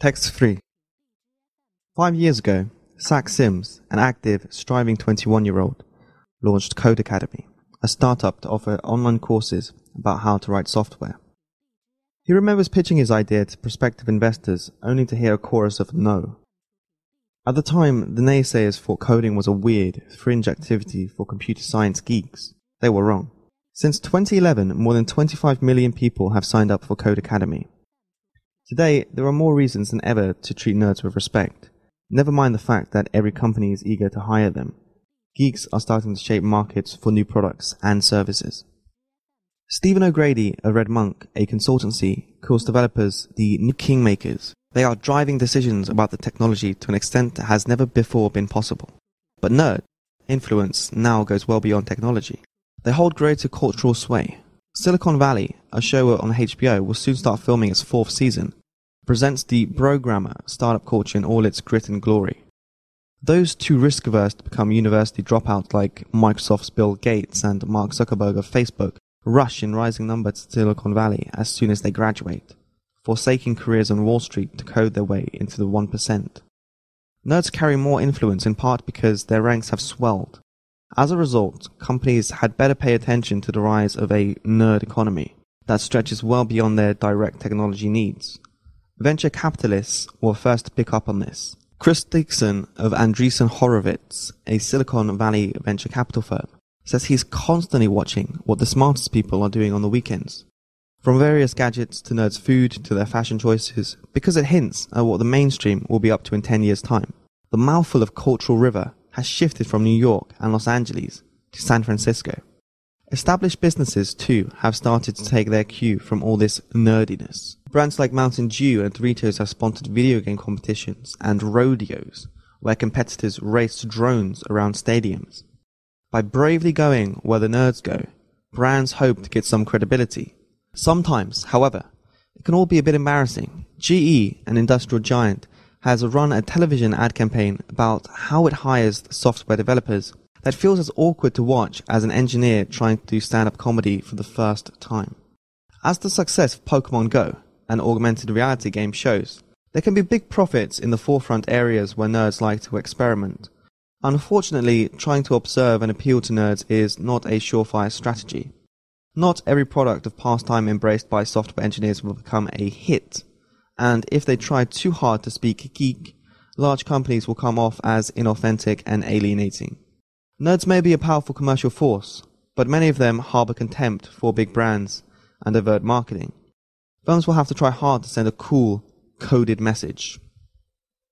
Text 3. Five years ago, Zach Sims, an active, striving 21 year old, launched Codecademy, a startup to offer online courses about how to write software. He remembers pitching his idea to prospective investors only to hear a chorus of no. At the time, the naysayers thought coding was a weird, fringe activity for computer science geeks. They were wrong. Since 2011, more than 25 million people have signed up for Codecademy. Today, there are more reasons than ever to treat nerds with respect. Never mind the fact that every company is eager to hire them. Geeks are starting to shape markets for new products and services. Stephen O'Grady of RedMonk, a consultancy, calls developers the new kingmakers. They are driving decisions about the technology to an extent that has never before been possible. But nerd influence now goes well beyond technology. They hold greater cultural sway. Silicon Valley, a show on HBO, will soon start filming its fourth season, presents the programmer startup culture in all its grit and glory. Those too risk averse to become university dropouts like Microsoft's Bill Gates and Mark Zuckerberg of Facebook rush in rising numbers to Silicon Valley as soon as they graduate, forsaking careers on Wall Street to code their way into the 1%. Nerds carry more influence in part because their ranks have swelled. As a result, companies had better pay attention to the rise of a nerd economy that stretches well beyond their direct technology needs. Venture capitalists were first pick up on this. Chris Dixon of Andreessen Horowitz, a Silicon Valley venture capital firm, says he's constantly watching what the smartest people are doing on the weekends. From various gadgets to nerds' food to their fashion choices, because it hints at what the mainstream will be up to in 10 years' time. The mouthful of cultural river has shifted from New York and Los Angeles to San Francisco. Established businesses, too, have started to take their cue from all this nerdiness. Brands like Mountain Dew and Doritos have sponsored video game competitions and rodeos, where competitors race drones around stadiums. By bravely going where the nerds go, brands hope to get some credibility. Sometimes, however, it can all be a bit embarrassing. GE, an industrial giant, has run a television ad campaign about how it hires software developers that feels as awkward to watch as an engineer trying to do stand-up comedy for the first time. As the success of Pokemon Go, an augmented reality game shows, there can be big profits in the forefront areas where nerds like to experiment. Unfortunately, trying to observe and appeal to nerds is not a surefire strategy. Not every product of pastime embraced by software engineers will become a hit, and if they try too hard to speak geek, large companies will come off as inauthentic and alienating. Nerds may be a powerful commercial force, but many of them harbor contempt for big brands and overt marketing. Firms will have to try hard to send a cool, coded message.